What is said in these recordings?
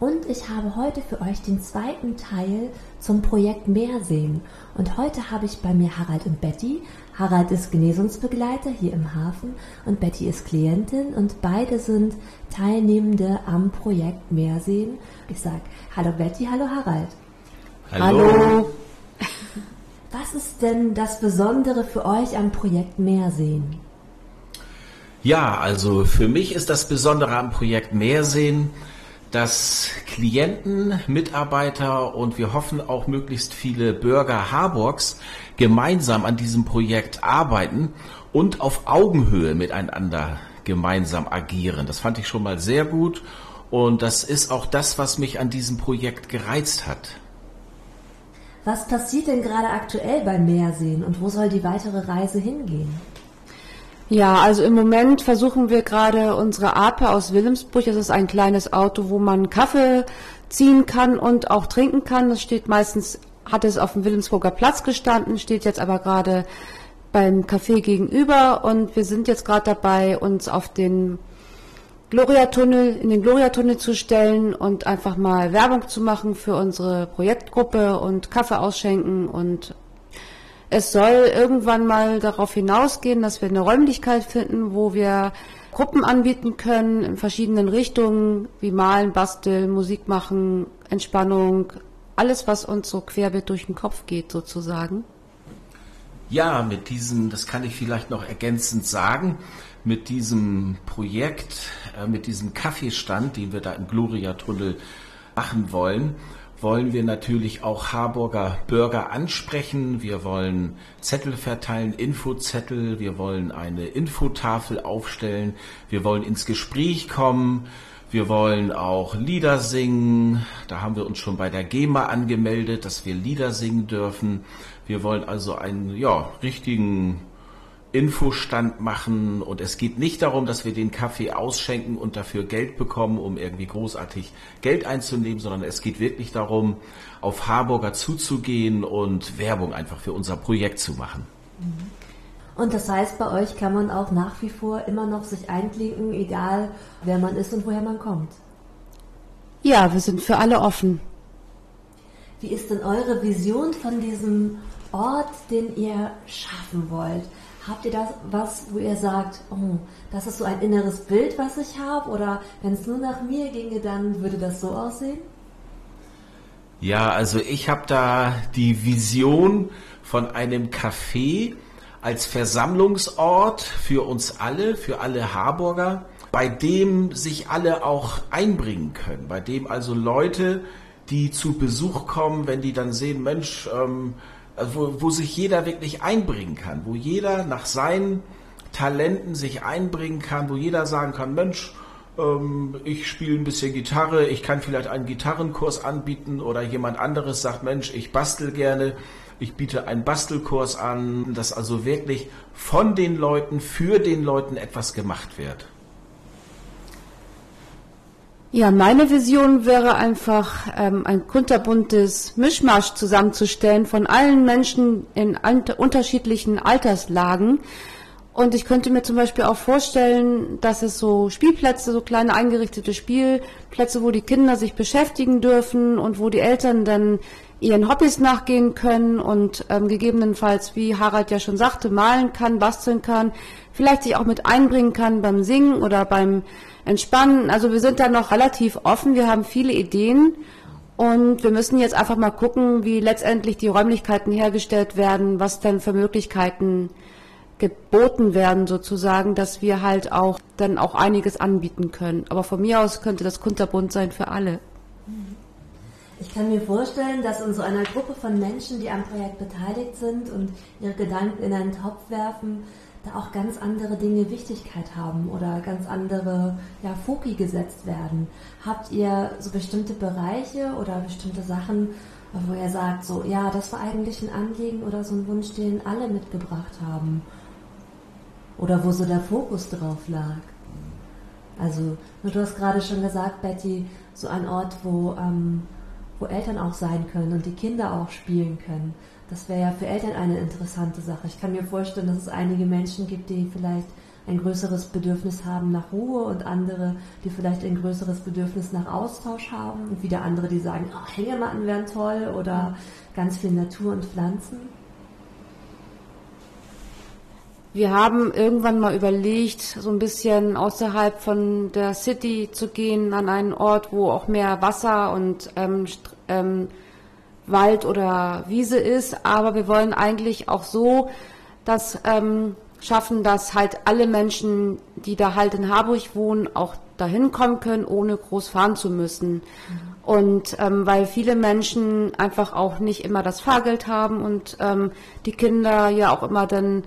und ich habe heute für euch den zweiten Teil zum Projekt Meersehen. Und heute habe ich bei mir Harald und Betty. Harald ist Genesungsbegleiter hier im Hafen und Betty ist Klientin und beide sind Teilnehmende am Projekt Meersehen. Ich sage Hallo Betty, hallo Harald. Hallo. hallo. Was ist denn das Besondere für euch am Projekt Meersehen? Ja, also für mich ist das Besondere am Projekt Meersehen, dass Klienten, Mitarbeiter und wir hoffen auch möglichst viele Bürger Harburgs gemeinsam an diesem Projekt arbeiten und auf Augenhöhe miteinander gemeinsam agieren. Das fand ich schon mal sehr gut und das ist auch das, was mich an diesem Projekt gereizt hat. Was passiert denn gerade aktuell beim Meersehen und wo soll die weitere Reise hingehen? Ja, also im Moment versuchen wir gerade unsere Ape aus Wilhelmsburg. Das ist ein kleines Auto, wo man Kaffee ziehen kann und auch trinken kann. Das steht meistens, hat es auf dem Wilhelmsburger Platz gestanden, steht jetzt aber gerade beim Café gegenüber und wir sind jetzt gerade dabei, uns auf den Gloria-Tunnel, in den Gloria-Tunnel zu stellen und einfach mal Werbung zu machen für unsere Projektgruppe und Kaffee ausschenken und es soll irgendwann mal darauf hinausgehen, dass wir eine Räumlichkeit finden, wo wir Gruppen anbieten können in verschiedenen Richtungen, wie Malen, Basteln, Musik machen, Entspannung, alles, was uns so querbeet durch den Kopf geht, sozusagen. Ja, mit diesem, das kann ich vielleicht noch ergänzend sagen, mit diesem Projekt, äh, mit diesem Kaffeestand, den wir da im Gloria-Tunnel machen wollen, wollen wir natürlich auch Harburger Bürger ansprechen. Wir wollen Zettel verteilen, Infozettel. Wir wollen eine Infotafel aufstellen. Wir wollen ins Gespräch kommen. Wir wollen auch Lieder singen. Da haben wir uns schon bei der GEMA angemeldet, dass wir Lieder singen dürfen. Wir wollen also einen ja, richtigen Infostand machen und es geht nicht darum, dass wir den Kaffee ausschenken und dafür Geld bekommen, um irgendwie großartig Geld einzunehmen, sondern es geht wirklich darum, auf Harburger zuzugehen und Werbung einfach für unser Projekt zu machen. Und das heißt, bei euch kann man auch nach wie vor immer noch sich einklinken, egal wer man ist und woher man kommt. Ja, wir sind für alle offen. Wie ist denn eure Vision von diesem Ort, den ihr schaffen wollt? Habt ihr das was, wo ihr sagt, oh, das ist so ein inneres Bild, was ich habe? Oder wenn es nur nach mir ginge, dann würde das so aussehen? Ja, also ich habe da die Vision von einem Café als Versammlungsort für uns alle, für alle Harburger, bei dem sich alle auch einbringen können, bei dem also Leute, die zu Besuch kommen, wenn die dann sehen, Mensch, ähm, wo, wo sich jeder wirklich einbringen kann, wo jeder nach seinen Talenten sich einbringen kann, wo jeder sagen kann, Mensch, ähm, ich spiele ein bisschen Gitarre, ich kann vielleicht einen Gitarrenkurs anbieten oder jemand anderes sagt, Mensch, ich bastel gerne, ich biete einen Bastelkurs an, dass also wirklich von den Leuten, für den Leuten etwas gemacht wird. Ja, meine Vision wäre einfach, ähm, ein kunterbuntes Mischmasch zusammenzustellen von allen Menschen in unterschiedlichen Alterslagen. Und ich könnte mir zum Beispiel auch vorstellen, dass es so Spielplätze, so kleine eingerichtete Spielplätze, wo die Kinder sich beschäftigen dürfen und wo die Eltern dann ihren Hobbys nachgehen können und ähm, gegebenenfalls, wie Harald ja schon sagte, malen kann, basteln kann, vielleicht sich auch mit einbringen kann beim Singen oder beim Entspannen. Also wir sind da noch relativ offen, wir haben viele Ideen und wir müssen jetzt einfach mal gucken, wie letztendlich die Räumlichkeiten hergestellt werden, was denn für Möglichkeiten geboten werden sozusagen, dass wir halt auch dann auch einiges anbieten können. Aber von mir aus könnte das kunterbunt sein für alle. Ich kann mir vorstellen, dass in so einer Gruppe von Menschen, die am Projekt beteiligt sind und ihre Gedanken in einen Topf werfen, da auch ganz andere Dinge Wichtigkeit haben oder ganz andere ja, Foki gesetzt werden. Habt ihr so bestimmte Bereiche oder bestimmte Sachen, wo ihr sagt, so, ja, das war eigentlich ein Anliegen oder so ein Wunsch, den alle mitgebracht haben? Oder wo so der Fokus drauf lag? Also, du hast gerade schon gesagt, Betty, so ein Ort, wo, ähm, wo Eltern auch sein können und die Kinder auch spielen können. Das wäre ja für Eltern eine interessante Sache. Ich kann mir vorstellen, dass es einige Menschen gibt, die vielleicht ein größeres Bedürfnis haben nach Ruhe und andere, die vielleicht ein größeres Bedürfnis nach Austausch haben und wieder andere, die sagen, oh, Hängematten wären toll oder ganz viel Natur und Pflanzen. Wir haben irgendwann mal überlegt, so ein bisschen außerhalb von der City zu gehen, an einen Ort, wo auch mehr Wasser und ähm, ähm, Wald oder Wiese ist. Aber wir wollen eigentlich auch so das ähm, schaffen, dass halt alle Menschen, die da halt in Harburg wohnen, auch dahin kommen können, ohne groß fahren zu müssen. Mhm. Und ähm, weil viele Menschen einfach auch nicht immer das Fahrgeld haben und ähm, die Kinder ja auch immer dann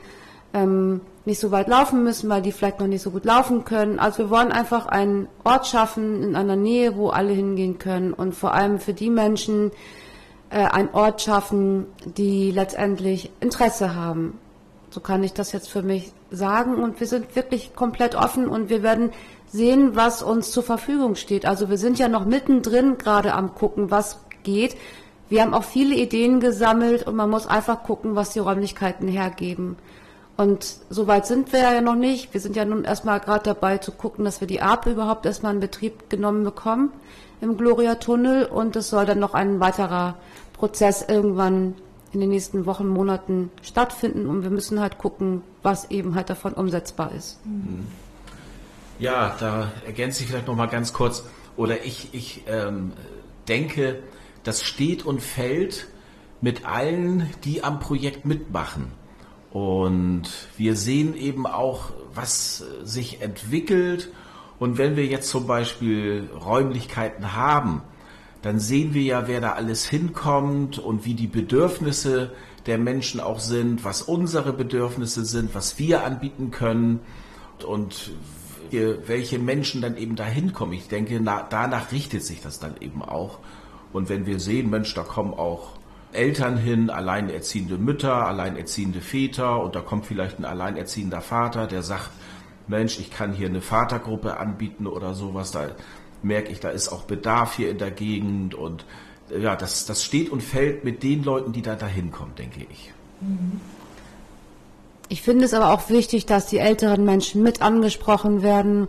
ähm, nicht so weit laufen müssen, weil die vielleicht noch nicht so gut laufen können. Also wir wollen einfach einen Ort schaffen in einer Nähe, wo alle hingehen können und vor allem für die Menschen äh, einen Ort schaffen, die letztendlich Interesse haben. So kann ich das jetzt für mich sagen und wir sind wirklich komplett offen und wir werden sehen, was uns zur Verfügung steht. Also wir sind ja noch mittendrin gerade am gucken, was geht. Wir haben auch viele Ideen gesammelt und man muss einfach gucken, was die Räumlichkeiten hergeben. Und so weit sind wir ja noch nicht. Wir sind ja nun erstmal gerade dabei zu gucken, dass wir die APE überhaupt erstmal in Betrieb genommen bekommen im Gloria-Tunnel. Und es soll dann noch ein weiterer Prozess irgendwann in den nächsten Wochen, Monaten stattfinden. Und wir müssen halt gucken, was eben halt davon umsetzbar ist. Ja, da ergänze ich vielleicht noch mal ganz kurz. Oder ich, ich ähm, denke, das steht und fällt mit allen, die am Projekt mitmachen. Und wir sehen eben auch, was sich entwickelt. Und wenn wir jetzt zum Beispiel Räumlichkeiten haben, dann sehen wir ja, wer da alles hinkommt und wie die Bedürfnisse der Menschen auch sind, was unsere Bedürfnisse sind, was wir anbieten können und welche Menschen dann eben da hinkommen. Ich denke, danach richtet sich das dann eben auch. Und wenn wir sehen, Mensch, da kommen auch Eltern hin, alleinerziehende Mütter, alleinerziehende Väter und da kommt vielleicht ein alleinerziehender Vater, der sagt, Mensch, ich kann hier eine Vatergruppe anbieten oder sowas, da merke ich, da ist auch Bedarf hier in der Gegend und ja, das, das steht und fällt mit den Leuten, die da dahin kommen, denke ich. Ich finde es aber auch wichtig, dass die älteren Menschen mit angesprochen werden,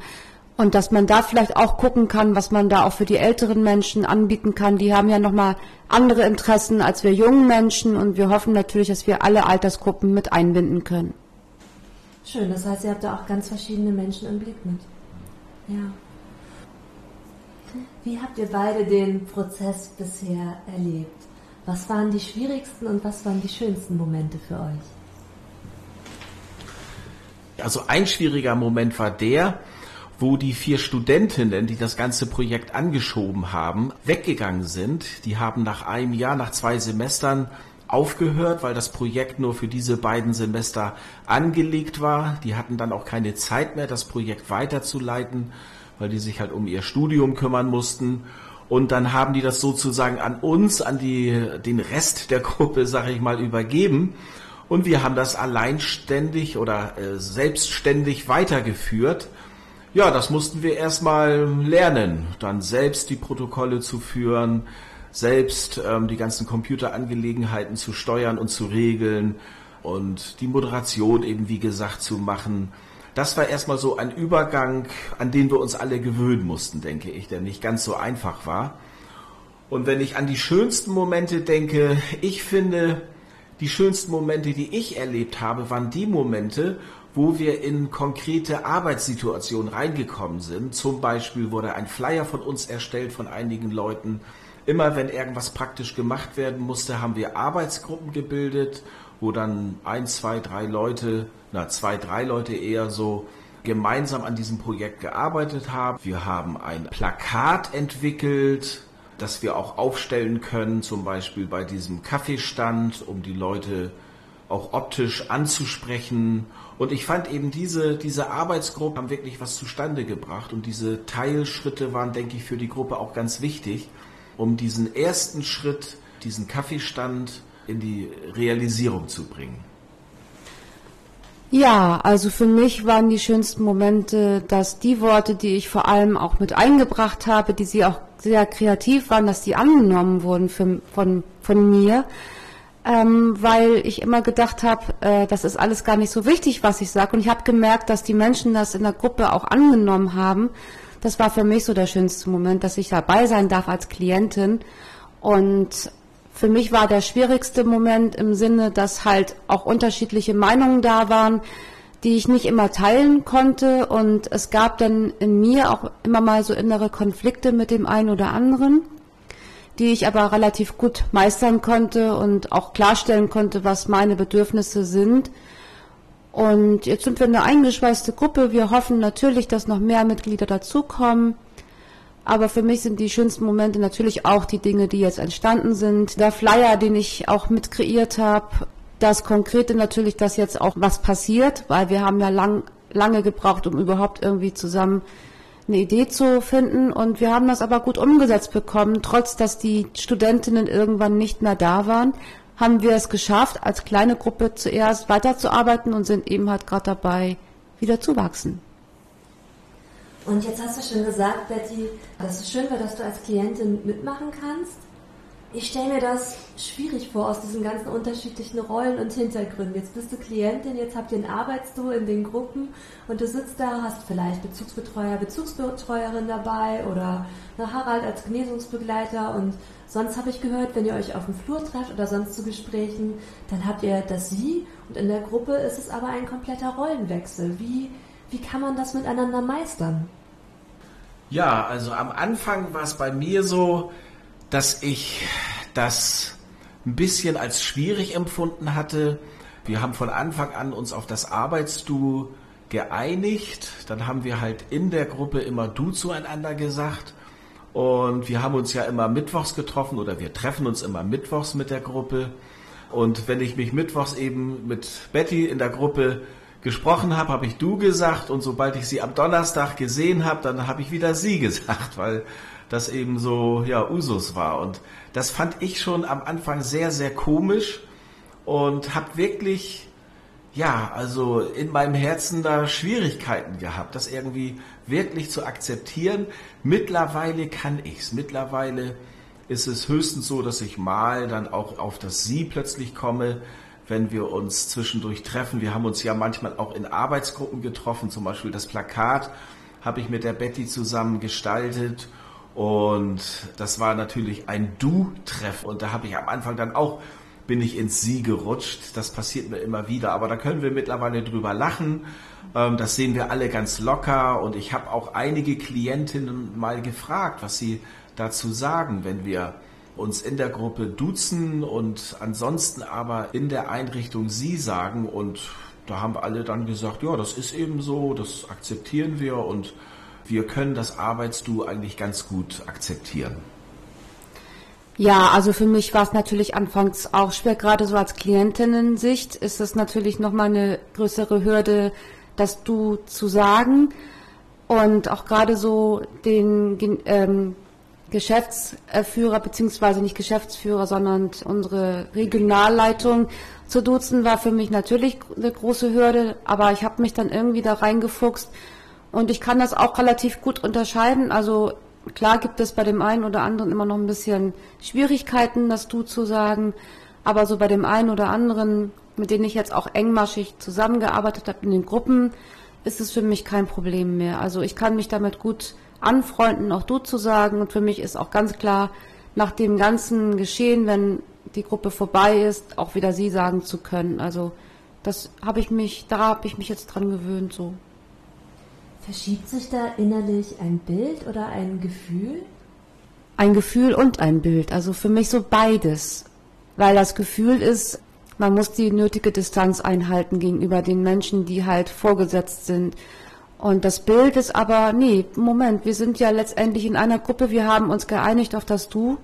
und dass man da vielleicht auch gucken kann, was man da auch für die älteren Menschen anbieten kann. Die haben ja nochmal andere Interessen als wir jungen Menschen und wir hoffen natürlich, dass wir alle Altersgruppen mit einbinden können. Schön, das heißt, ihr habt da auch ganz verschiedene Menschen im Blick mit. Ja. Wie habt ihr beide den Prozess bisher erlebt? Was waren die schwierigsten und was waren die schönsten Momente für euch? Also ein schwieriger Moment war der, wo die vier Studentinnen, die das ganze Projekt angeschoben haben, weggegangen sind. Die haben nach einem Jahr, nach zwei Semestern aufgehört, weil das Projekt nur für diese beiden Semester angelegt war. Die hatten dann auch keine Zeit mehr, das Projekt weiterzuleiten, weil die sich halt um ihr Studium kümmern mussten. Und dann haben die das sozusagen an uns, an die, den Rest der Gruppe, sage ich mal, übergeben. Und wir haben das alleinständig oder äh, selbstständig weitergeführt. Ja, das mussten wir erstmal lernen, dann selbst die Protokolle zu führen, selbst ähm, die ganzen Computerangelegenheiten zu steuern und zu regeln und die Moderation eben, wie gesagt, zu machen. Das war erstmal so ein Übergang, an den wir uns alle gewöhnen mussten, denke ich, der nicht ganz so einfach war. Und wenn ich an die schönsten Momente denke, ich finde, die schönsten Momente, die ich erlebt habe, waren die Momente, wo wir in konkrete Arbeitssituationen reingekommen sind. Zum Beispiel wurde ein Flyer von uns erstellt von einigen Leuten. Immer wenn irgendwas praktisch gemacht werden musste, haben wir Arbeitsgruppen gebildet, wo dann ein, zwei, drei Leute, na zwei, drei Leute eher so gemeinsam an diesem Projekt gearbeitet haben. Wir haben ein Plakat entwickelt, das wir auch aufstellen können, zum Beispiel bei diesem Kaffeestand, um die Leute auch optisch anzusprechen. Und ich fand eben diese, diese Arbeitsgruppe haben wirklich was zustande gebracht und diese Teilschritte waren, denke ich, für die Gruppe auch ganz wichtig, um diesen ersten Schritt, diesen Kaffeestand in die Realisierung zu bringen. Ja, also für mich waren die schönsten Momente, dass die Worte, die ich vor allem auch mit eingebracht habe, die sie auch sehr kreativ waren, dass die angenommen wurden für, von, von mir, ähm, weil ich immer gedacht habe, äh, das ist alles gar nicht so wichtig, was ich sage. Und ich habe gemerkt, dass die Menschen das in der Gruppe auch angenommen haben. Das war für mich so der schönste Moment, dass ich dabei sein darf als Klientin. Und für mich war der schwierigste Moment im Sinne, dass halt auch unterschiedliche Meinungen da waren, die ich nicht immer teilen konnte. Und es gab dann in mir auch immer mal so innere Konflikte mit dem einen oder anderen, die ich aber relativ gut meistern konnte und auch klarstellen konnte, was meine Bedürfnisse sind. Und jetzt sind wir eine eingeschweißte Gruppe. Wir hoffen natürlich, dass noch mehr Mitglieder dazukommen. Aber für mich sind die schönsten Momente natürlich auch die Dinge, die jetzt entstanden sind. Der Flyer, den ich auch mit kreiert habe. Das Konkrete natürlich, dass jetzt auch was passiert, weil wir haben ja lang, lange gebraucht, um überhaupt irgendwie zusammen eine Idee zu finden. Und wir haben das aber gut umgesetzt bekommen. Trotz, dass die Studentinnen irgendwann nicht mehr da waren, haben wir es geschafft, als kleine Gruppe zuerst weiterzuarbeiten und sind eben halt gerade dabei, wieder zu wachsen. Und jetzt hast du schon gesagt, Betty, dass es schön wäre, dass du als Klientin mitmachen kannst. Ich stelle mir das schwierig vor aus diesen ganzen unterschiedlichen Rollen und Hintergründen. Jetzt bist du Klientin, jetzt habt ihr ein Arbeitsdu in den Gruppen und du sitzt da, hast vielleicht Bezugsbetreuer, Bezugsbetreuerin dabei oder Harald als Genesungsbegleiter und sonst habe ich gehört, wenn ihr euch auf dem Flur trefft oder sonst zu Gesprächen, dann habt ihr das Sie und in der Gruppe ist es aber ein kompletter Rollenwechsel. Wie wie kann man das miteinander meistern? Ja, also am Anfang war es bei mir so, dass ich das ein bisschen als schwierig empfunden hatte. Wir haben von Anfang an uns auf das Arbeitsdu geeinigt. Dann haben wir halt in der Gruppe immer du zueinander gesagt. Und wir haben uns ja immer mittwochs getroffen oder wir treffen uns immer mittwochs mit der Gruppe. Und wenn ich mich mittwochs eben mit Betty in der Gruppe gesprochen habe, habe ich du gesagt. Und sobald ich sie am Donnerstag gesehen habe, dann habe ich wieder sie gesagt, weil das eben so ja Usus war. Und das fand ich schon am Anfang sehr sehr komisch. Und habe wirklich ja, also in meinem Herzen da Schwierigkeiten gehabt, das irgendwie wirklich zu akzeptieren. Mittlerweile kann ich's. Mittlerweile ist es höchstens so, dass ich mal dann auch auf das Sie plötzlich komme, wenn wir uns zwischendurch treffen. Wir haben uns ja manchmal auch in Arbeitsgruppen getroffen, zum Beispiel das Plakat habe ich mit der Betty zusammen gestaltet und das war natürlich ein Du-Treff und da habe ich am Anfang dann auch bin ich ins Sie gerutscht. Das passiert mir immer wieder, aber da können wir mittlerweile drüber lachen. Ähm, das sehen wir alle ganz locker und ich habe auch einige Klientinnen mal gefragt, was sie dazu sagen, wenn wir uns in der Gruppe duzen und ansonsten aber in der Einrichtung Sie sagen und da haben alle dann gesagt, ja, das ist eben so, das akzeptieren wir und wir können das Arbeitsdu eigentlich ganz gut akzeptieren. Ja, also für mich war es natürlich anfangs auch schwer, gerade so als Klientinnen-Sicht ist es natürlich nochmal eine größere Hürde, das Du zu sagen. Und auch gerade so den ähm, Geschäftsführer, beziehungsweise nicht Geschäftsführer, sondern unsere Regionalleitung zu duzen, war für mich natürlich eine große Hürde, aber ich habe mich dann irgendwie da reingefuchst. Und ich kann das auch relativ gut unterscheiden. Also klar gibt es bei dem einen oder anderen immer noch ein bisschen Schwierigkeiten, das Du zu sagen, aber so bei dem einen oder anderen, mit denen ich jetzt auch engmaschig zusammengearbeitet habe in den Gruppen, ist es für mich kein Problem mehr. Also ich kann mich damit gut anfreunden, auch du zu sagen. Und für mich ist auch ganz klar, nach dem ganzen Geschehen, wenn die Gruppe vorbei ist, auch wieder sie sagen zu können. Also das habe ich mich, da habe ich mich jetzt dran gewöhnt so. Verschiebt sich da innerlich ein Bild oder ein Gefühl? Ein Gefühl und ein Bild. Also für mich so beides. Weil das Gefühl ist, man muss die nötige Distanz einhalten gegenüber den Menschen, die halt vorgesetzt sind. Und das Bild ist aber, nee, Moment, wir sind ja letztendlich in einer Gruppe, wir haben uns geeinigt auf das Du.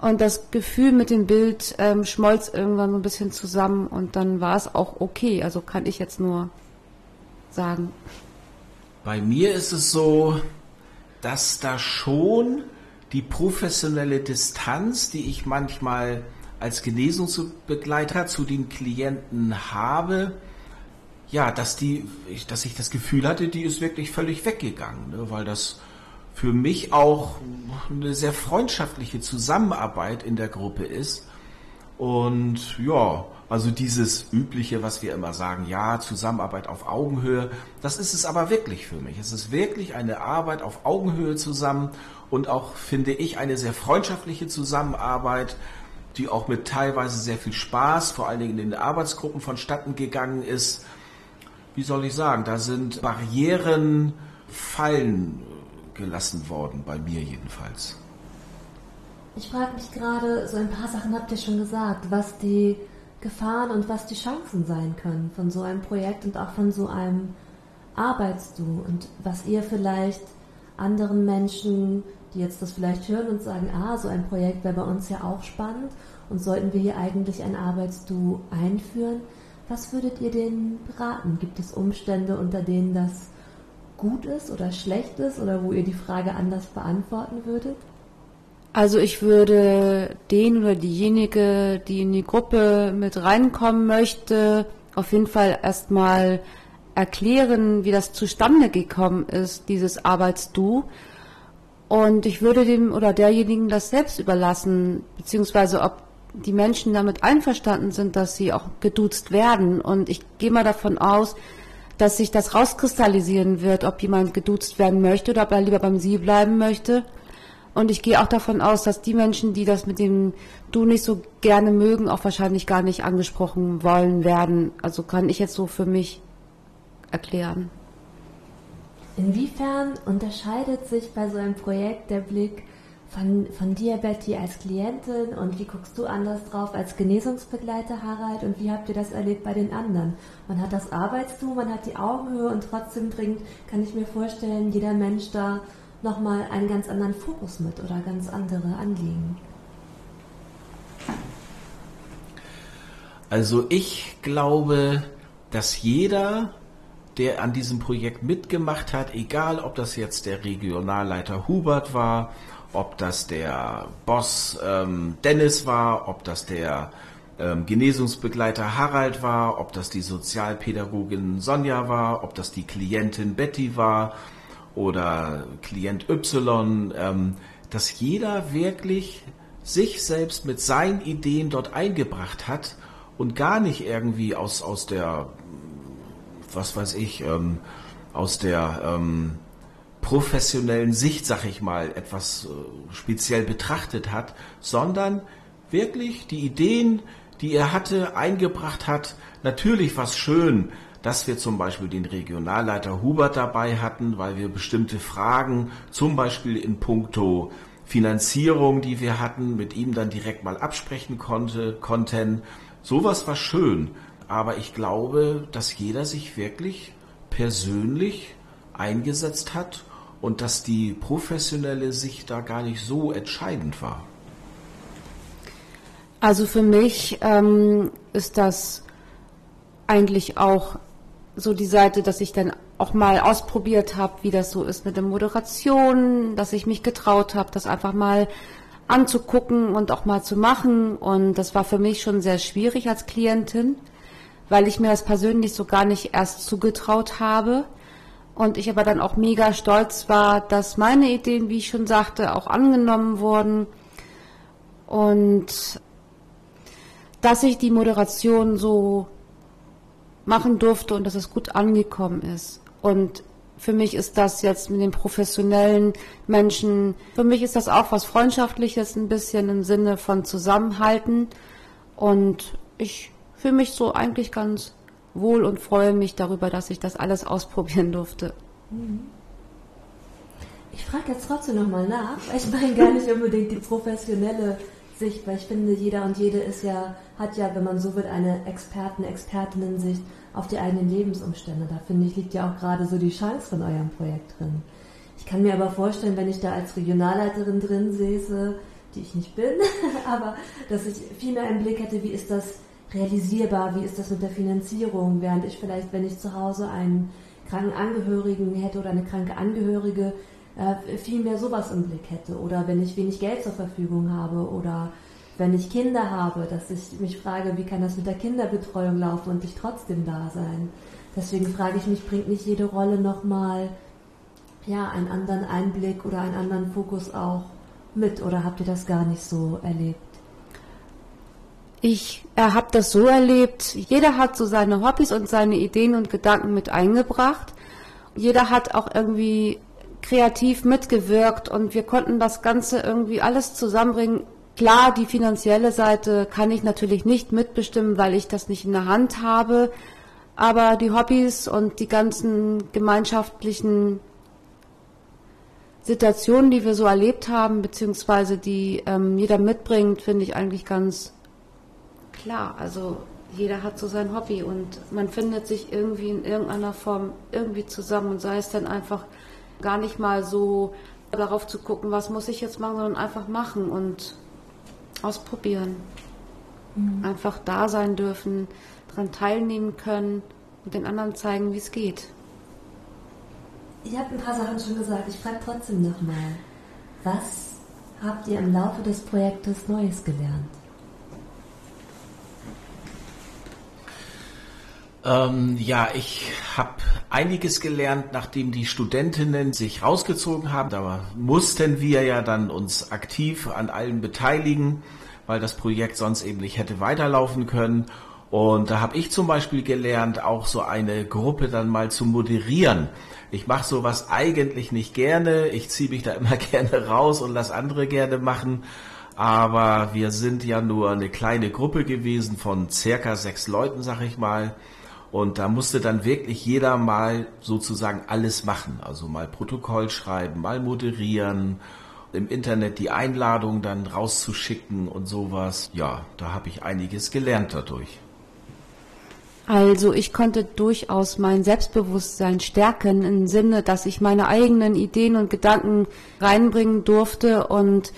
Und das Gefühl mit dem Bild ähm, schmolz irgendwann so ein bisschen zusammen und dann war es auch okay. Also kann ich jetzt nur sagen. Bei mir ist es so, dass da schon die professionelle Distanz, die ich manchmal als Genesungsbegleiter zu den Klienten habe, ja, dass die, dass ich das Gefühl hatte, die ist wirklich völlig weggegangen, ne, weil das für mich auch eine sehr freundschaftliche Zusammenarbeit in der Gruppe ist. Und ja, also dieses übliche, was wir immer sagen, ja, Zusammenarbeit auf Augenhöhe, das ist es aber wirklich für mich. Es ist wirklich eine Arbeit auf Augenhöhe zusammen und auch, finde ich, eine sehr freundschaftliche Zusammenarbeit, die auch mit teilweise sehr viel Spaß, vor allen Dingen in den Arbeitsgruppen vonstatten gegangen ist. Wie soll ich sagen, da sind Barrieren fallen gelassen worden, bei mir jedenfalls. Ich frage mich gerade, so ein paar Sachen habt ihr schon gesagt, was die Gefahren und was die Chancen sein können von so einem Projekt und auch von so einem arbeitest und was ihr vielleicht anderen Menschen, die jetzt das vielleicht hören und sagen, ah, so ein Projekt wäre bei uns ja auch spannend und sollten wir hier eigentlich ein Arbeitsdu einführen, was würdet ihr denen beraten? Gibt es Umstände, unter denen das gut ist oder schlecht ist oder wo ihr die Frage anders beantworten würdet? Also ich würde den oder diejenige, die in die Gruppe mit reinkommen möchte, auf jeden Fall erstmal erklären, wie das zustande gekommen ist, dieses Arbeitsdu. Und ich würde dem oder derjenigen das selbst überlassen, beziehungsweise ob die Menschen damit einverstanden sind, dass sie auch geduzt werden. Und ich gehe mal davon aus, dass sich das rauskristallisieren wird, ob jemand geduzt werden möchte oder ob er lieber beim Sie bleiben möchte. Und ich gehe auch davon aus, dass die Menschen, die das mit dem Du nicht so gerne mögen, auch wahrscheinlich gar nicht angesprochen wollen werden. Also kann ich jetzt so für mich erklären. Inwiefern unterscheidet sich bei so einem Projekt der Blick von, von dir, Betty, als Klientin und wie guckst du anders drauf als Genesungsbegleiter, Harald, und wie habt ihr das erlebt bei den anderen? Man hat das Arbeitsdu, man hat die Augenhöhe und trotzdem bringt, kann ich mir vorstellen, jeder Mensch da nochmal einen ganz anderen Fokus mit oder ganz andere Anliegen. Also ich glaube, dass jeder, der an diesem Projekt mitgemacht hat, egal ob das jetzt der Regionalleiter Hubert war, ob das der Boss ähm, Dennis war, ob das der ähm, Genesungsbegleiter Harald war, ob das die Sozialpädagogin Sonja war, ob das die Klientin Betty war, oder Klient Y, ähm, dass jeder wirklich sich selbst mit seinen Ideen dort eingebracht hat und gar nicht irgendwie aus, aus der, was weiß ich, ähm, aus der ähm, professionellen Sicht, sag ich mal, etwas äh, speziell betrachtet hat, sondern wirklich die Ideen, die er hatte, eingebracht hat. Natürlich was schön, dass wir zum Beispiel den Regionalleiter Hubert dabei hatten, weil wir bestimmte Fragen, zum Beispiel in puncto Finanzierung, die wir hatten, mit ihm dann direkt mal absprechen konnte, konnten. Sowas war schön. Aber ich glaube, dass jeder sich wirklich persönlich eingesetzt hat und dass die professionelle Sicht da gar nicht so entscheidend war. Also für mich ähm, ist das eigentlich auch so die Seite, dass ich dann auch mal ausprobiert habe, wie das so ist mit der Moderation, dass ich mich getraut habe, das einfach mal anzugucken und auch mal zu machen. Und das war für mich schon sehr schwierig als Klientin, weil ich mir das persönlich so gar nicht erst zugetraut habe. Und ich aber dann auch mega stolz war, dass meine Ideen, wie ich schon sagte, auch angenommen wurden. Und dass ich die Moderation so machen durfte und dass es gut angekommen ist. Und für mich ist das jetzt mit den professionellen Menschen, für mich ist das auch was Freundschaftliches, ein bisschen im Sinne von Zusammenhalten. Und ich fühle mich so eigentlich ganz wohl und freue mich darüber, dass ich das alles ausprobieren durfte. Ich frage jetzt trotzdem nochmal nach, weil ich meine gar nicht unbedingt die professionelle Sicht, weil ich finde, jeder und jede ist ja, hat ja, wenn man so will, eine Experten, Expertinnen-Sicht auf die eigenen Lebensumstände. Da finde ich, liegt ja auch gerade so die Chance von eurem Projekt drin. Ich kann mir aber vorstellen, wenn ich da als Regionalleiterin drin säße, die ich nicht bin, aber dass ich viel mehr im Blick hätte, wie ist das realisierbar, wie ist das mit der Finanzierung, während ich vielleicht, wenn ich zu Hause einen kranken Angehörigen hätte oder eine kranke Angehörige, äh, viel mehr sowas im Blick hätte oder wenn ich wenig Geld zur Verfügung habe oder wenn ich Kinder habe, dass ich mich frage, wie kann das mit der Kinderbetreuung laufen und ich trotzdem da sein. Deswegen frage ich mich, bringt nicht jede Rolle nochmal ja, einen anderen Einblick oder einen anderen Fokus auch mit oder habt ihr das gar nicht so erlebt? Ich äh, habe das so erlebt, jeder hat so seine Hobbys und seine Ideen und Gedanken mit eingebracht. Jeder hat auch irgendwie kreativ mitgewirkt und wir konnten das Ganze irgendwie alles zusammenbringen. Klar, die finanzielle Seite kann ich natürlich nicht mitbestimmen, weil ich das nicht in der Hand habe. Aber die Hobbys und die ganzen gemeinschaftlichen Situationen, die wir so erlebt haben, beziehungsweise die ähm, jeder mitbringt, finde ich eigentlich ganz klar. Also jeder hat so sein Hobby und man findet sich irgendwie in irgendeiner Form irgendwie zusammen und sei es dann einfach gar nicht mal so darauf zu gucken, was muss ich jetzt machen, sondern einfach machen und ausprobieren. Mhm. Einfach da sein dürfen, daran teilnehmen können und den anderen zeigen, wie es geht. Ich habe ein paar Sachen schon gesagt. Ich frage trotzdem nochmal. Was habt ihr im Laufe des Projektes Neues gelernt? Ähm, ja, ich habe einiges gelernt, nachdem die Studentinnen sich rausgezogen haben. Da mussten wir ja dann uns aktiv an allem beteiligen, weil das Projekt sonst eben nicht hätte weiterlaufen können. Und da habe ich zum Beispiel gelernt, auch so eine Gruppe dann mal zu moderieren. Ich mache sowas eigentlich nicht gerne. Ich ziehe mich da immer gerne raus und lass andere gerne machen. Aber wir sind ja nur eine kleine Gruppe gewesen von circa sechs Leuten, sag ich mal. Und da musste dann wirklich jeder mal sozusagen alles machen. Also mal Protokoll schreiben, mal moderieren, im Internet die Einladung dann rauszuschicken und sowas. Ja, da habe ich einiges gelernt dadurch. Also ich konnte durchaus mein Selbstbewusstsein stärken im Sinne, dass ich meine eigenen Ideen und Gedanken reinbringen durfte und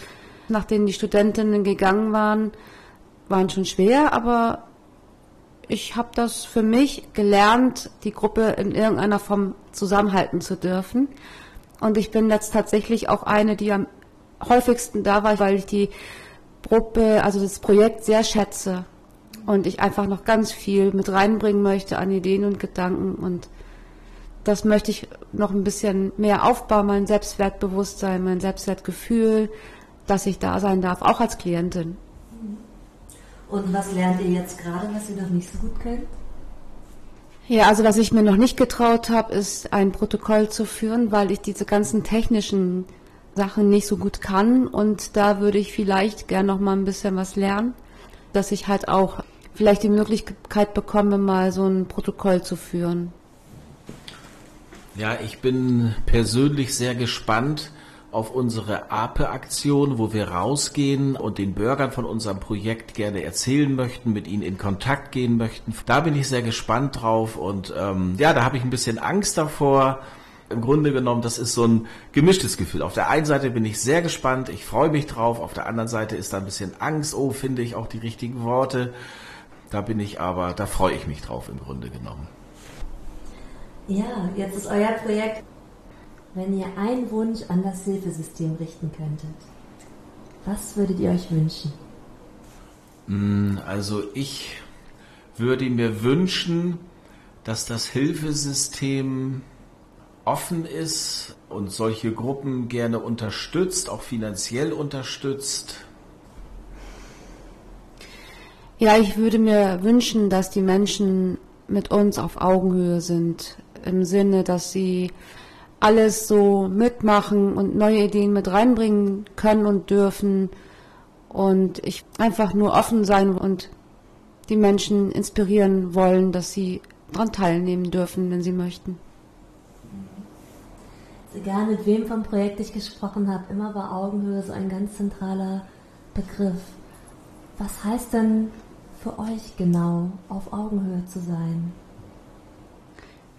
nachdem die Studentinnen gegangen waren, waren schon schwer, aber ich habe das für mich gelernt, die Gruppe in irgendeiner Form zusammenhalten zu dürfen. Und ich bin jetzt tatsächlich auch eine, die am häufigsten da war, weil ich die Gruppe, also das Projekt sehr schätze und ich einfach noch ganz viel mit reinbringen möchte an Ideen und Gedanken und das möchte ich noch ein bisschen mehr aufbauen, mein Selbstwertbewusstsein, mein Selbstwertgefühl, dass ich da sein darf, auch als Klientin. Und was lernt ihr jetzt gerade, was ihr noch nicht so gut könnt? Ja, also was ich mir noch nicht getraut habe, ist ein Protokoll zu führen, weil ich diese ganzen technischen Sachen nicht so gut kann und da würde ich vielleicht gern noch mal ein bisschen was lernen, dass ich halt auch vielleicht die Möglichkeit bekomme, mal so ein Protokoll zu führen. Ja, ich bin persönlich sehr gespannt auf unsere APE-Aktion, wo wir rausgehen und den Bürgern von unserem Projekt gerne erzählen möchten, mit ihnen in Kontakt gehen möchten. Da bin ich sehr gespannt drauf und ähm, ja, da habe ich ein bisschen Angst davor. Im Grunde genommen, das ist so ein gemischtes Gefühl. Auf der einen Seite bin ich sehr gespannt, ich freue mich drauf, auf der anderen Seite ist da ein bisschen Angst, oh, finde ich auch die richtigen Worte. Da bin ich aber, da freue ich mich drauf im Grunde genommen. Ja, jetzt ist euer Projekt, wenn ihr einen Wunsch an das Hilfesystem richten könntet. Was würdet ihr euch wünschen? Mm, also ich würde mir wünschen, dass das Hilfesystem offen ist und solche Gruppen gerne unterstützt, auch finanziell unterstützt ja, ich würde mir wünschen, dass die Menschen mit uns auf Augenhöhe sind, im Sinne, dass sie alles so mitmachen und neue Ideen mit reinbringen können und dürfen und ich einfach nur offen sein und die Menschen inspirieren wollen, dass sie daran teilnehmen dürfen, wenn sie möchten. Egal mit wem vom Projekt ich gesprochen habe, immer war Augenhöhe so ein ganz zentraler Begriff. Was heißt denn für euch genau, auf Augenhöhe zu sein?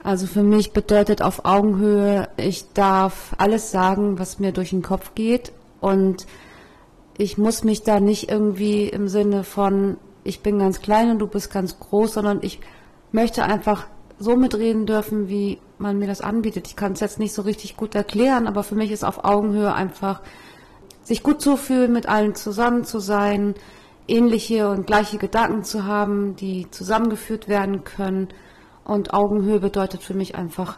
Also für mich bedeutet auf Augenhöhe, ich darf alles sagen, was mir durch den Kopf geht und ich muss mich da nicht irgendwie im Sinne von, ich bin ganz klein und du bist ganz groß, sondern ich möchte einfach so mitreden dürfen, wie man mir das anbietet. Ich kann es jetzt nicht so richtig gut erklären, aber für mich ist auf Augenhöhe einfach, sich gut zu fühlen, mit allen zusammen zu sein, ähnliche und gleiche Gedanken zu haben, die zusammengeführt werden können. Und Augenhöhe bedeutet für mich einfach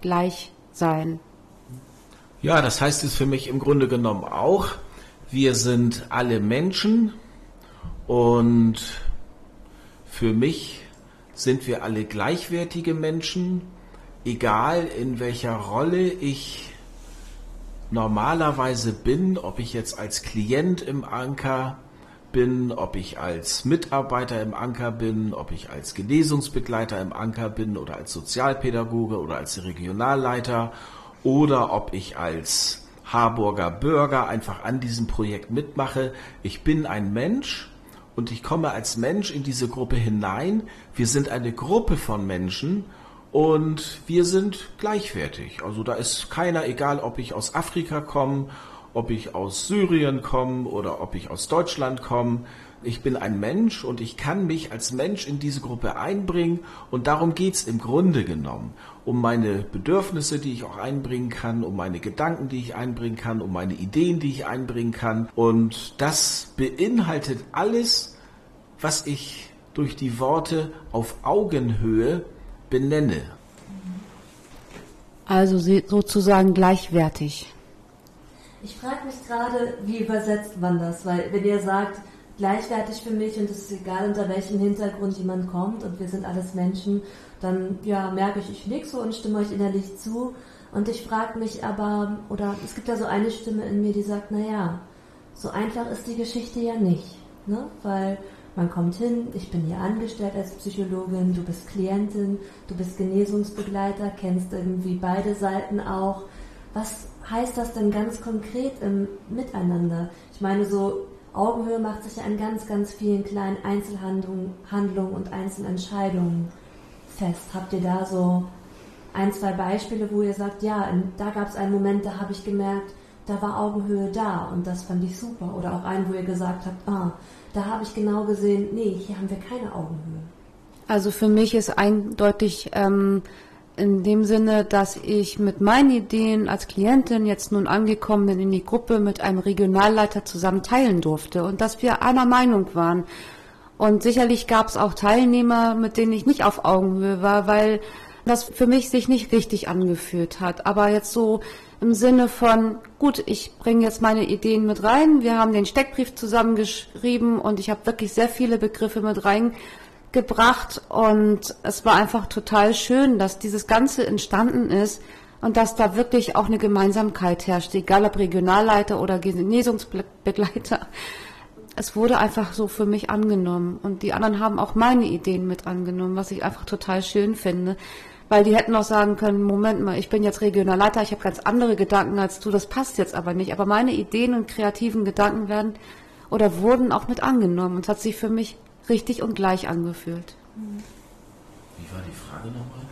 gleich sein. Ja, das heißt es für mich im Grunde genommen auch, wir sind alle Menschen und für mich sind wir alle gleichwertige Menschen, egal in welcher Rolle ich normalerweise bin, ob ich jetzt als Klient im Anker bin, ob ich als Mitarbeiter im Anker bin, ob ich als Genesungsbegleiter im Anker bin oder als Sozialpädagoge oder als Regionalleiter oder ob ich als Harburger Bürger einfach an diesem Projekt mitmache. Ich bin ein Mensch und ich komme als Mensch in diese Gruppe hinein. Wir sind eine Gruppe von Menschen und wir sind gleichwertig. Also da ist keiner, egal ob ich aus Afrika komme, ob ich aus Syrien komme oder ob ich aus Deutschland komme. Ich bin ein Mensch und ich kann mich als Mensch in diese Gruppe einbringen und darum geht's im Grunde genommen. Um meine Bedürfnisse, die ich auch einbringen kann, um meine Gedanken, die ich einbringen kann, um meine Ideen, die ich einbringen kann. Und das beinhaltet alles, was ich durch die Worte auf Augenhöhe benenne. Also sozusagen gleichwertig. Ich frage mich gerade, wie übersetzt man das? Weil wenn ihr sagt, gleichwertig für mich und es ist egal, unter welchem Hintergrund jemand kommt und wir sind alles Menschen, dann ja, merke ich, ich nick so und stimme euch innerlich zu. Und ich frage mich aber, oder es gibt da so eine Stimme in mir, die sagt, naja, so einfach ist die Geschichte ja nicht. Ne? Weil man kommt hin, ich bin hier angestellt als Psychologin, du bist Klientin, du bist Genesungsbegleiter, kennst irgendwie beide Seiten auch. Was heißt das denn ganz konkret im Miteinander? Ich meine, so Augenhöhe macht sich ja an ganz, ganz vielen kleinen Einzelhandlungen Handlungen und Einzelentscheidungen fest. Habt ihr da so ein, zwei Beispiele, wo ihr sagt, ja, da gab es einen Moment, da habe ich gemerkt, da war Augenhöhe da und das fand ich super. Oder auch einen, wo ihr gesagt habt, ah, da habe ich genau gesehen, nee, hier haben wir keine Augenhöhe. Also für mich ist eindeutig ähm, in dem Sinne, dass ich mit meinen Ideen als Klientin jetzt nun angekommen bin in die Gruppe mit einem Regionalleiter zusammen teilen durfte und dass wir einer Meinung waren. Und sicherlich gab es auch Teilnehmer, mit denen ich nicht auf Augenhöhe war, weil das für mich sich nicht richtig angefühlt hat. Aber jetzt so im Sinne von, gut, ich bringe jetzt meine Ideen mit rein. Wir haben den Steckbrief zusammengeschrieben und ich habe wirklich sehr viele Begriffe mit rein gebracht und es war einfach total schön, dass dieses Ganze entstanden ist und dass da wirklich auch eine Gemeinsamkeit herrscht, egal ob Regionalleiter oder Genesungsbegleiter. Es wurde einfach so für mich angenommen und die anderen haben auch meine Ideen mit angenommen, was ich einfach total schön finde, weil die hätten auch sagen können, Moment mal, ich bin jetzt Regionalleiter, ich habe ganz andere Gedanken als du, das passt jetzt aber nicht, aber meine Ideen und kreativen Gedanken werden oder wurden auch mit angenommen und es hat sich für mich richtig und gleich angefühlt. Wie war die Frage nochmal?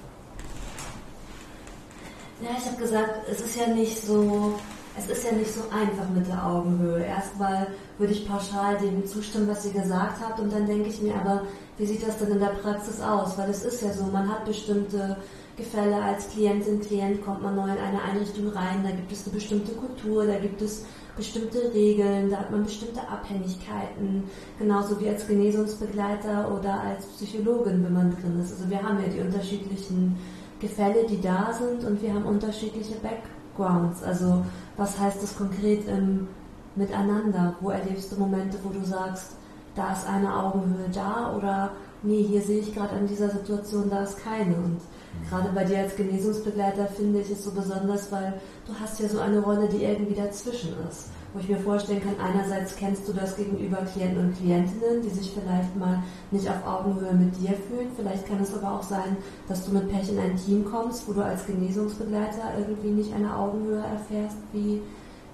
Ja, ich habe gesagt, es ist ja nicht so, es ist ja nicht so einfach mit der Augenhöhe. Erstmal würde ich pauschal dem zustimmen, was ihr gesagt habt, und dann denke ich mir aber, wie sieht das denn in der Praxis aus? Weil es ist ja so, man hat bestimmte Gefälle als Klientin, Klient kommt man neu in eine Einrichtung rein, da gibt es eine bestimmte Kultur, da gibt es bestimmte Regeln, da hat man bestimmte Abhängigkeiten, genauso wie als Genesungsbegleiter oder als Psychologin, wenn man drin ist. Also wir haben ja die unterschiedlichen Gefälle, die da sind und wir haben unterschiedliche Backgrounds. Also was heißt das konkret im Miteinander? Wo erlebst du Momente, wo du sagst, da ist eine Augenhöhe da oder nee, hier sehe ich gerade an dieser Situation, da ist keine. Und Gerade bei dir als Genesungsbegleiter finde ich es so besonders, weil du hast ja so eine Rolle, die irgendwie dazwischen ist. Wo ich mir vorstellen kann, einerseits kennst du das gegenüber Klienten und Klientinnen, die sich vielleicht mal nicht auf Augenhöhe mit dir fühlen. Vielleicht kann es aber auch sein, dass du mit Pech in ein Team kommst, wo du als Genesungsbegleiter irgendwie nicht eine Augenhöhe erfährst. Wie,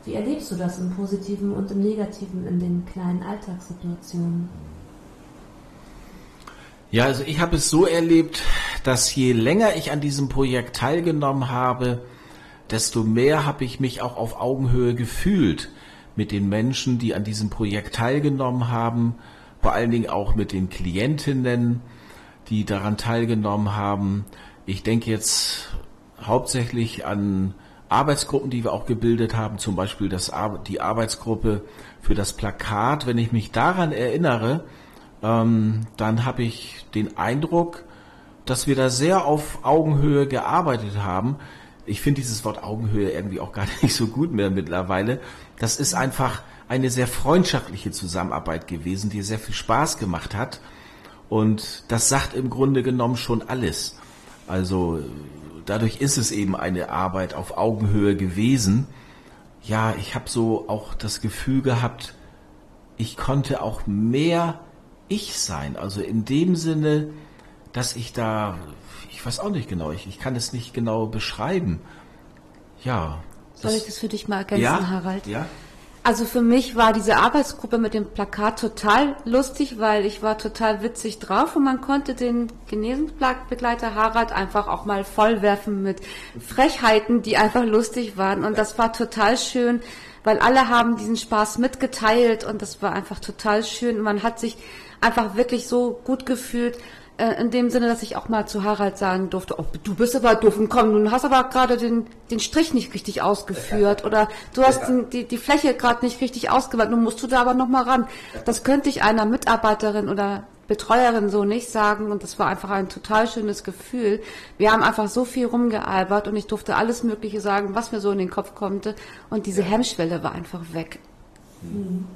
wie erlebst du das im Positiven und im Negativen in den kleinen Alltagssituationen? Ja, also ich habe es so erlebt, dass je länger ich an diesem Projekt teilgenommen habe, desto mehr habe ich mich auch auf Augenhöhe gefühlt mit den Menschen, die an diesem Projekt teilgenommen haben, vor allen Dingen auch mit den Klientinnen, die daran teilgenommen haben. Ich denke jetzt hauptsächlich an Arbeitsgruppen, die wir auch gebildet haben, zum Beispiel das, die Arbeitsgruppe für das Plakat. Wenn ich mich daran erinnere, ähm, dann habe ich den Eindruck, dass wir da sehr auf Augenhöhe gearbeitet haben. Ich finde dieses Wort Augenhöhe irgendwie auch gar nicht so gut mehr mittlerweile. Das ist einfach eine sehr freundschaftliche Zusammenarbeit gewesen, die sehr viel Spaß gemacht hat. Und das sagt im Grunde genommen schon alles. Also dadurch ist es eben eine Arbeit auf Augenhöhe gewesen. Ja, ich habe so auch das Gefühl gehabt, ich konnte auch mehr ich sein. Also in dem Sinne, dass ich da, ich weiß auch nicht genau, ich, ich kann es nicht genau beschreiben. Ja. Soll ich das für dich mal ergänzen, ja, Harald? Ja. Also für mich war diese Arbeitsgruppe mit dem Plakat total lustig, weil ich war total witzig drauf und man konnte den Genesungsbegleiter Harald einfach auch mal vollwerfen mit Frechheiten, die einfach lustig waren. Und das war total schön, weil alle haben diesen Spaß mitgeteilt und das war einfach total schön. Man hat sich einfach wirklich so gut gefühlt. Äh, in dem Sinne, dass ich auch mal zu Harald sagen durfte, oh, du bist aber doof und komm, du hast aber gerade den, den Strich nicht richtig ausgeführt oder du hast ja. den, die, die Fläche gerade nicht richtig ausgewählt, nun musst du da aber nochmal ran. Das könnte ich einer Mitarbeiterin oder Betreuerin so nicht sagen und das war einfach ein total schönes Gefühl. Wir haben einfach so viel rumgealbert und ich durfte alles Mögliche sagen, was mir so in den Kopf konnte und diese Hemmschwelle war einfach weg. Mhm.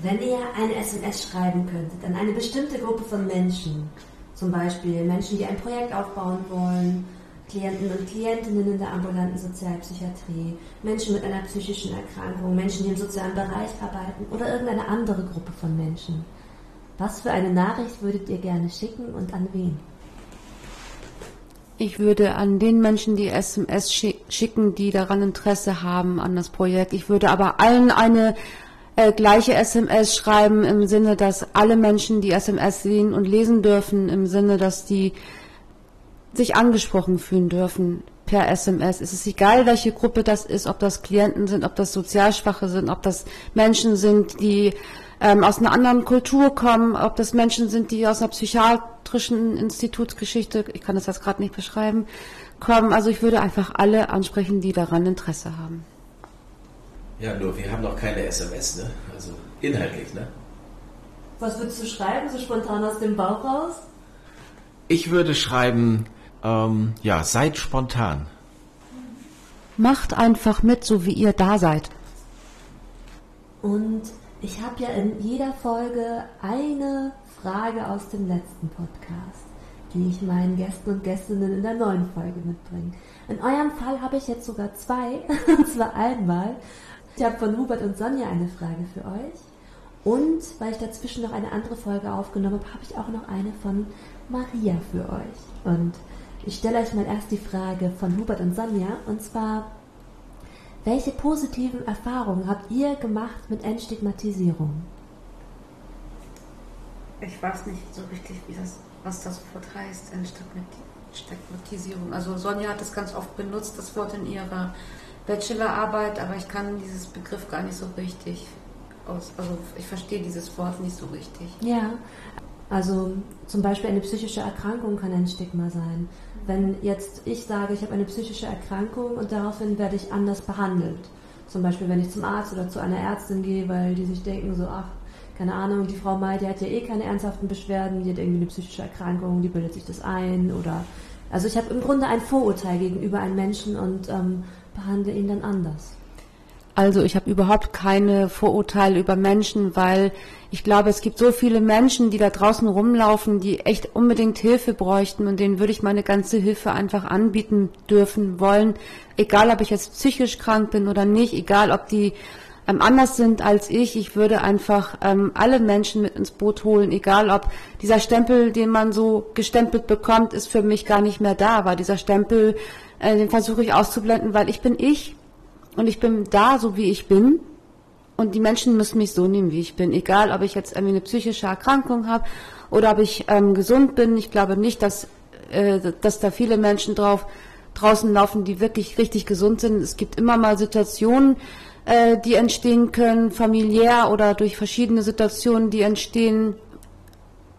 Wenn ihr eine SMS schreiben könntet an eine bestimmte Gruppe von Menschen, zum Beispiel Menschen, die ein Projekt aufbauen wollen, Klienten und Klientinnen in der ambulanten Sozialpsychiatrie, Menschen mit einer psychischen Erkrankung, Menschen, die im sozialen Bereich arbeiten oder irgendeine andere Gruppe von Menschen. Was für eine Nachricht würdet ihr gerne schicken und an wen? Ich würde an den Menschen die SMS schicken, die daran Interesse haben an das Projekt. Ich würde aber allen eine äh, gleiche SMS schreiben im Sinne, dass alle Menschen die SMS sehen und lesen dürfen, im Sinne, dass die sich angesprochen fühlen dürfen per SMS. Es ist egal, welche Gruppe das ist, ob das Klienten sind, ob das Sozialschwache sind, ob das Menschen sind, die ähm, aus einer anderen Kultur kommen, ob das Menschen sind, die aus einer psychiatrischen Institutsgeschichte, ich kann das jetzt gerade nicht beschreiben, kommen. Also ich würde einfach alle ansprechen, die daran Interesse haben. Ja, nur wir haben noch keine SMS, ne? Also inhaltlich, ne? Was würdest du schreiben, so spontan aus dem Bauch raus? Ich würde schreiben, ähm, ja, seid spontan. Macht einfach mit, so wie ihr da seid. Und ich habe ja in jeder Folge eine Frage aus dem letzten Podcast, die ich meinen Gästen und Gästinnen in der neuen Folge mitbringe. In eurem Fall habe ich jetzt sogar zwei, und zwar einmal ich habe von Hubert und Sonja eine Frage für euch. Und weil ich dazwischen noch eine andere Folge aufgenommen habe, habe ich auch noch eine von Maria für euch. Und ich stelle euch mal erst die Frage von Hubert und Sonja. Und zwar, welche positiven Erfahrungen habt ihr gemacht mit Entstigmatisierung? Ich weiß nicht so richtig, das, was das Wort heißt, Entstigmatisierung. Also Sonja hat es ganz oft benutzt, das Wort in ihrer Bachelorarbeit, aber ich kann dieses Begriff gar nicht so richtig aus, also ich verstehe dieses Wort nicht so richtig. Ja, also zum Beispiel eine psychische Erkrankung kann ein Stigma sein. Wenn jetzt ich sage, ich habe eine psychische Erkrankung und daraufhin werde ich anders behandelt. Zum Beispiel, wenn ich zum Arzt oder zu einer Ärztin gehe, weil die sich denken, so, ach, keine Ahnung, die Frau May, die hat ja eh keine ernsthaften Beschwerden, die hat irgendwie eine psychische Erkrankung, die bildet sich das ein oder. Also ich habe im Grunde ein Vorurteil gegenüber einem Menschen und ähm, behandle ihn dann anders? Also ich habe überhaupt keine Vorurteile über Menschen, weil ich glaube, es gibt so viele Menschen, die da draußen rumlaufen, die echt unbedingt Hilfe bräuchten und denen würde ich meine ganze Hilfe einfach anbieten dürfen wollen, egal ob ich jetzt psychisch krank bin oder nicht, egal ob die ähm, anders sind als ich. Ich würde einfach ähm, alle Menschen mit ins Boot holen, egal ob dieser Stempel, den man so gestempelt bekommt, ist für mich gar nicht mehr da, weil dieser Stempel äh, den versuche ich auszublenden, weil ich bin ich und ich bin da, so wie ich bin. Und die Menschen müssen mich so nehmen, wie ich bin. Egal, ob ich jetzt irgendwie eine psychische Erkrankung habe oder ob ich ähm, gesund bin. Ich glaube nicht, dass, äh, dass da viele Menschen drauf draußen laufen, die wirklich richtig gesund sind. Es gibt immer mal Situationen, äh, die entstehen können, familiär oder durch verschiedene Situationen, die entstehen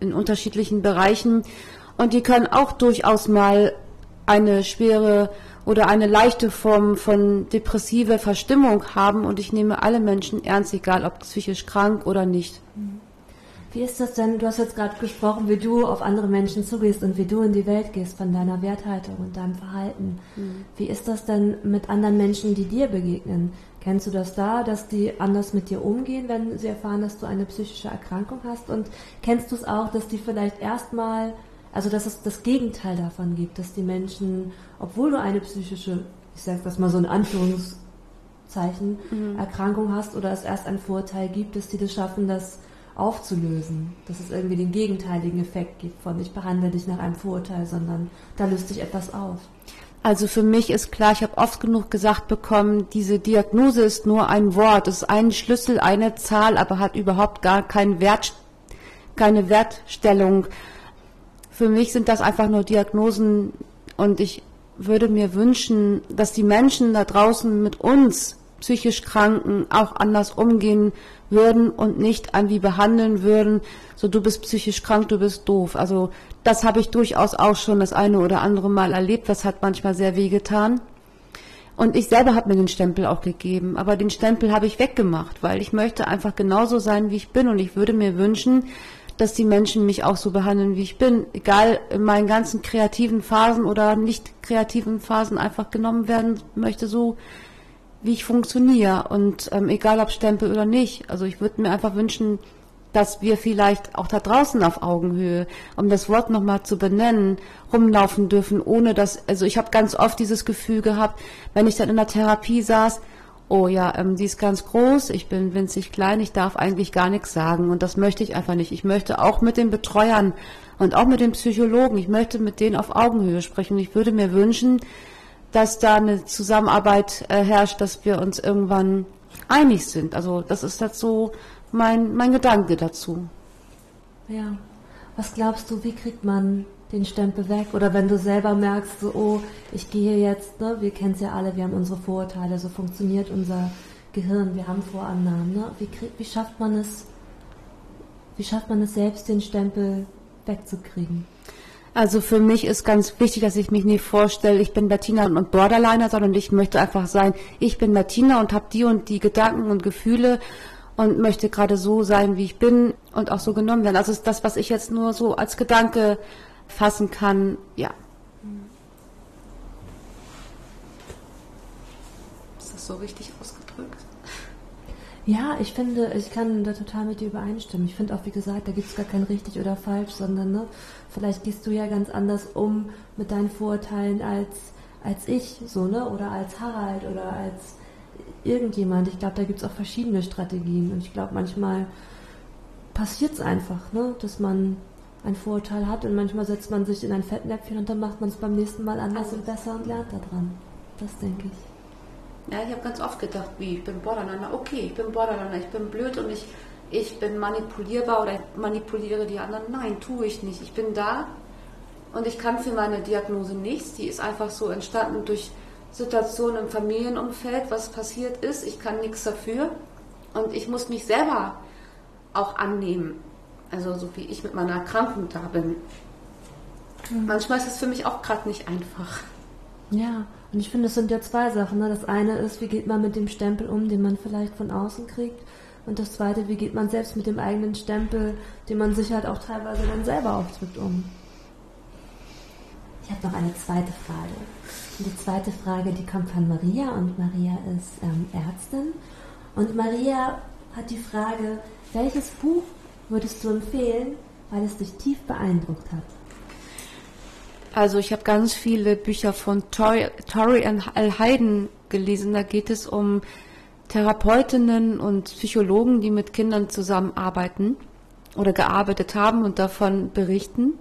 in unterschiedlichen Bereichen. Und die können auch durchaus mal eine schwere oder eine leichte Form von depressiver Verstimmung haben. Und ich nehme alle Menschen ernst, egal ob psychisch krank oder nicht. Wie ist das denn? Du hast jetzt gerade gesprochen, wie du auf andere Menschen zugehst und wie du in die Welt gehst von deiner Werthaltung und deinem Verhalten. Mhm. Wie ist das denn mit anderen Menschen, die dir begegnen? Kennst du das da, dass die anders mit dir umgehen, wenn sie erfahren, dass du eine psychische Erkrankung hast? Und kennst du es auch, dass die vielleicht erstmal, also dass es das Gegenteil davon gibt, dass die Menschen, obwohl du eine psychische, ich sag das mal so in Anführungszeichen, mhm. Erkrankung hast oder es erst einen Vorteil gibt, dass die das schaffen, das aufzulösen, dass es irgendwie den gegenteiligen Effekt gibt von ich behandle dich nach einem Vorurteil, sondern da löst sich etwas auf. Also für mich ist klar, ich habe oft genug gesagt bekommen, diese Diagnose ist nur ein Wort, es ist ein Schlüssel, eine Zahl, aber hat überhaupt gar keinen Wert, keine Wertstellung. Für mich sind das einfach nur Diagnosen und ich würde mir wünschen, dass die Menschen da draußen mit uns psychisch Kranken auch anders umgehen würden und nicht an wie behandeln würden, so du bist psychisch krank, du bist doof. Also das habe ich durchaus auch schon das eine oder andere Mal erlebt. Das hat manchmal sehr weh getan. Und ich selber habe mir den Stempel auch gegeben. Aber den Stempel habe ich weggemacht, weil ich möchte einfach genauso sein, wie ich bin. Und ich würde mir wünschen, dass die Menschen mich auch so behandeln, wie ich bin. Egal in meinen ganzen kreativen Phasen oder nicht kreativen Phasen einfach genommen werden möchte, so wie ich funktioniere. Und ähm, egal ob Stempel oder nicht. Also ich würde mir einfach wünschen, dass wir vielleicht auch da draußen auf Augenhöhe, um das Wort nochmal zu benennen, rumlaufen dürfen, ohne dass, also ich habe ganz oft dieses Gefühl gehabt, wenn ich dann in der Therapie saß, oh ja, ähm, die ist ganz groß, ich bin winzig klein, ich darf eigentlich gar nichts sagen und das möchte ich einfach nicht. Ich möchte auch mit den Betreuern und auch mit den Psychologen, ich möchte mit denen auf Augenhöhe sprechen ich würde mir wünschen, dass da eine Zusammenarbeit äh, herrscht, dass wir uns irgendwann einig sind. Also das ist jetzt so mein, mein Gedanke dazu. Ja. Was glaubst du, wie kriegt man den Stempel weg? Oder wenn du selber merkst, so, oh, ich gehe jetzt, ne, wir kennen es ja alle, wir haben unsere Vorurteile, so funktioniert unser Gehirn, wir haben Vorannahmen. Ne? Wie, wie schafft man es, wie schafft man es selbst, den Stempel wegzukriegen? Also für mich ist ganz wichtig, dass ich mich nicht vorstelle, ich bin Bettina und Borderliner, sondern ich möchte einfach sein, ich bin Bettina und habe die und die Gedanken und Gefühle und möchte gerade so sein, wie ich bin und auch so genommen werden. Also ist das, was ich jetzt nur so als Gedanke fassen kann, ja. Ist das so richtig ausgedrückt? Ja, ich finde, ich kann da total mit dir übereinstimmen. Ich finde auch, wie gesagt, da gibt es gar kein richtig oder falsch, sondern ne, vielleicht gehst du ja ganz anders um mit deinen Vorurteilen als, als ich, so, ne? Oder als Harald oder als irgendjemand. Ich glaube, da gibt es auch verschiedene Strategien. Und ich glaube, manchmal passiert es einfach, ne? dass man ein Vorurteil hat und manchmal setzt man sich in ein Fettnäpfchen und dann macht man es beim nächsten Mal anders und besser und lernt daran. Das denke ich. Ja, ich habe ganz oft gedacht, wie, ich bin Borderliner. Okay, ich bin Borderliner, ich bin blöd und ich, ich bin manipulierbar oder ich manipuliere die anderen. Nein, tue ich nicht. Ich bin da und ich kann für meine Diagnose nichts. Die ist einfach so entstanden durch Situation im Familienumfeld, was passiert ist. Ich kann nichts dafür und ich muss mich selber auch annehmen. Also so wie ich mit meiner Erkrankung da bin. Mhm. Manchmal ist es für mich auch gerade nicht einfach. Ja, und ich finde, es sind ja zwei Sachen. Ne? Das eine ist, wie geht man mit dem Stempel um, den man vielleicht von außen kriegt. Und das zweite, wie geht man selbst mit dem eigenen Stempel, den man sich halt auch teilweise dann selber aufdrückt, um. Ich habe noch eine zweite Frage. Und die zweite Frage, die kommt von Maria und Maria ist ähm, Ärztin. Und Maria hat die Frage, welches Buch würdest du empfehlen, weil es dich tief beeindruckt hat? Also ich habe ganz viele Bücher von Tori, Al-Hayden gelesen. Da geht es um Therapeutinnen und Psychologen, die mit Kindern zusammenarbeiten oder gearbeitet haben und davon berichten.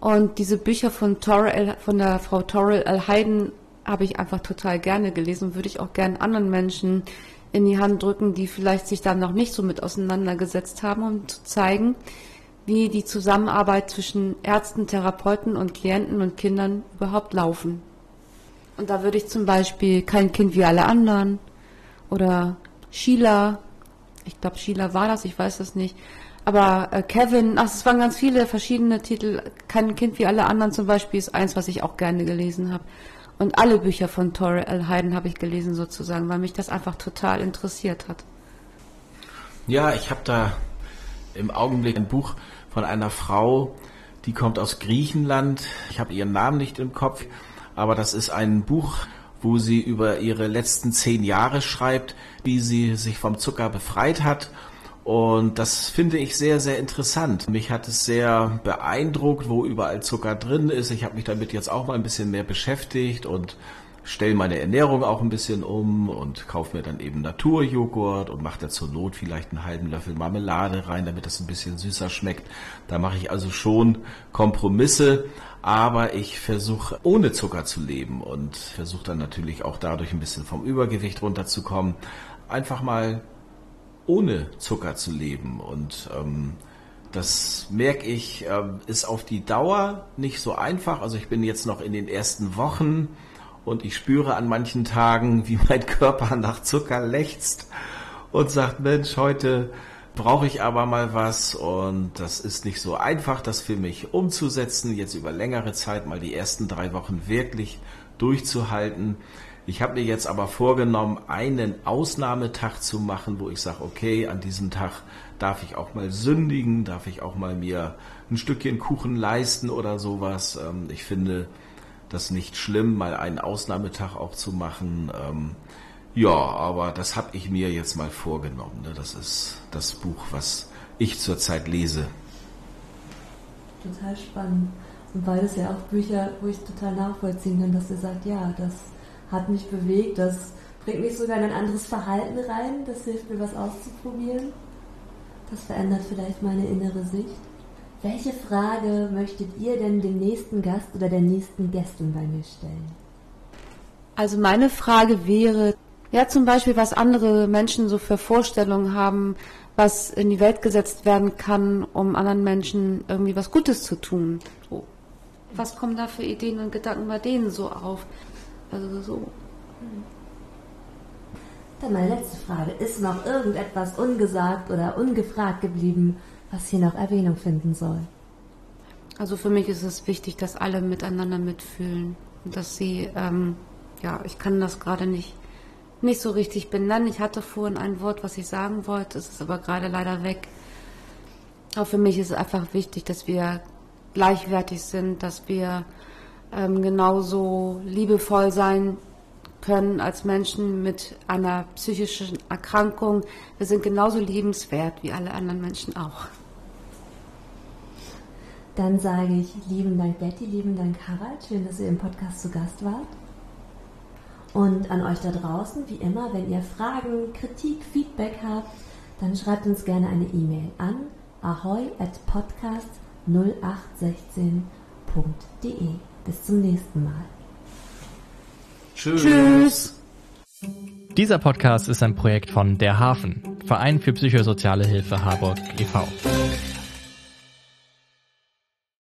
Und diese Bücher von, Torrel, von der Frau Torrel Al-Hayden habe ich einfach total gerne gelesen würde ich auch gerne anderen Menschen in die Hand drücken, die vielleicht sich da noch nicht so mit auseinandergesetzt haben, um zu zeigen, wie die Zusammenarbeit zwischen Ärzten, Therapeuten und Klienten und Kindern überhaupt laufen. Und da würde ich zum Beispiel Kein Kind wie alle anderen oder Sheila. Ich glaube, Sheila war das, ich weiß das nicht. Aber äh, Kevin, ach, es waren ganz viele verschiedene Titel. Kein Kind wie alle anderen zum Beispiel ist eins, was ich auch gerne gelesen habe. Und alle Bücher von Torre L. Hayden habe ich gelesen sozusagen, weil mich das einfach total interessiert hat. Ja, ich habe da im Augenblick ein Buch von einer Frau, die kommt aus Griechenland. Ich habe ihren Namen nicht im Kopf, aber das ist ein Buch, wo sie über ihre letzten zehn Jahre schreibt, wie sie sich vom Zucker befreit hat. Und das finde ich sehr, sehr interessant. Mich hat es sehr beeindruckt, wo überall Zucker drin ist. Ich habe mich damit jetzt auch mal ein bisschen mehr beschäftigt und stelle meine Ernährung auch ein bisschen um und kaufe mir dann eben Naturjoghurt und mache da zur Not vielleicht einen halben Löffel Marmelade rein, damit das ein bisschen süßer schmeckt. Da mache ich also schon Kompromisse, aber ich versuche ohne Zucker zu leben und versuche dann natürlich auch dadurch ein bisschen vom Übergewicht runterzukommen. Einfach mal ohne Zucker zu leben und ähm, das merke ich, äh, ist auf die Dauer nicht so einfach. Also ich bin jetzt noch in den ersten Wochen und ich spüre an manchen Tagen, wie mein Körper nach Zucker lechzt und sagt, Mensch, heute brauche ich aber mal was und das ist nicht so einfach, das für mich umzusetzen, jetzt über längere Zeit mal die ersten drei Wochen wirklich durchzuhalten. Ich habe mir jetzt aber vorgenommen, einen Ausnahmetag zu machen, wo ich sage, okay, an diesem Tag darf ich auch mal sündigen, darf ich auch mal mir ein Stückchen Kuchen leisten oder sowas. Ähm, ich finde, das nicht schlimm, mal einen Ausnahmetag auch zu machen. Ähm, ja, aber das habe ich mir jetzt mal vorgenommen. Ne? Das ist das Buch, was ich zurzeit lese. Total spannend. Und beides ja auch Bücher, wo ich total nachvollziehen kann, dass ihr sagt, ja, das hat mich bewegt, das bringt mich sogar in ein anderes Verhalten rein, das hilft mir was auszuprobieren. Das verändert vielleicht meine innere Sicht. Welche Frage möchtet ihr denn dem nächsten Gast oder der nächsten Gästin bei mir stellen? Also meine Frage wäre, ja zum Beispiel, was andere Menschen so für Vorstellungen haben, was in die Welt gesetzt werden kann, um anderen Menschen irgendwie was Gutes zu tun. So. Was kommen da für Ideen und Gedanken bei denen so auf? Also so. Dann meine letzte Frage. Ist noch irgendetwas ungesagt oder ungefragt geblieben, was hier noch Erwähnung finden soll. Also für mich ist es wichtig, dass alle miteinander mitfühlen und dass sie, ähm, ja, ich kann das gerade nicht, nicht so richtig benennen. Ich hatte vorhin ein Wort, was ich sagen wollte, es ist aber gerade leider weg. Aber für mich ist es einfach wichtig, dass wir gleichwertig sind, dass wir ähm, genauso liebevoll sein können als Menschen mit einer psychischen Erkrankung. Wir sind genauso liebenswert wie alle anderen Menschen auch. Dann sage ich lieben Dank Betty, lieben Dank Harald, schön, dass ihr im Podcast zu Gast wart. Und an euch da draußen, wie immer, wenn ihr Fragen, Kritik, Feedback habt, dann schreibt uns gerne eine E-Mail an ahoy at podcast 0816.de. Bis zum nächsten Mal. Tschüss. Tschüss. Dieser Podcast ist ein Projekt von Der Hafen, Verein für psychosoziale Hilfe Harburg e.V.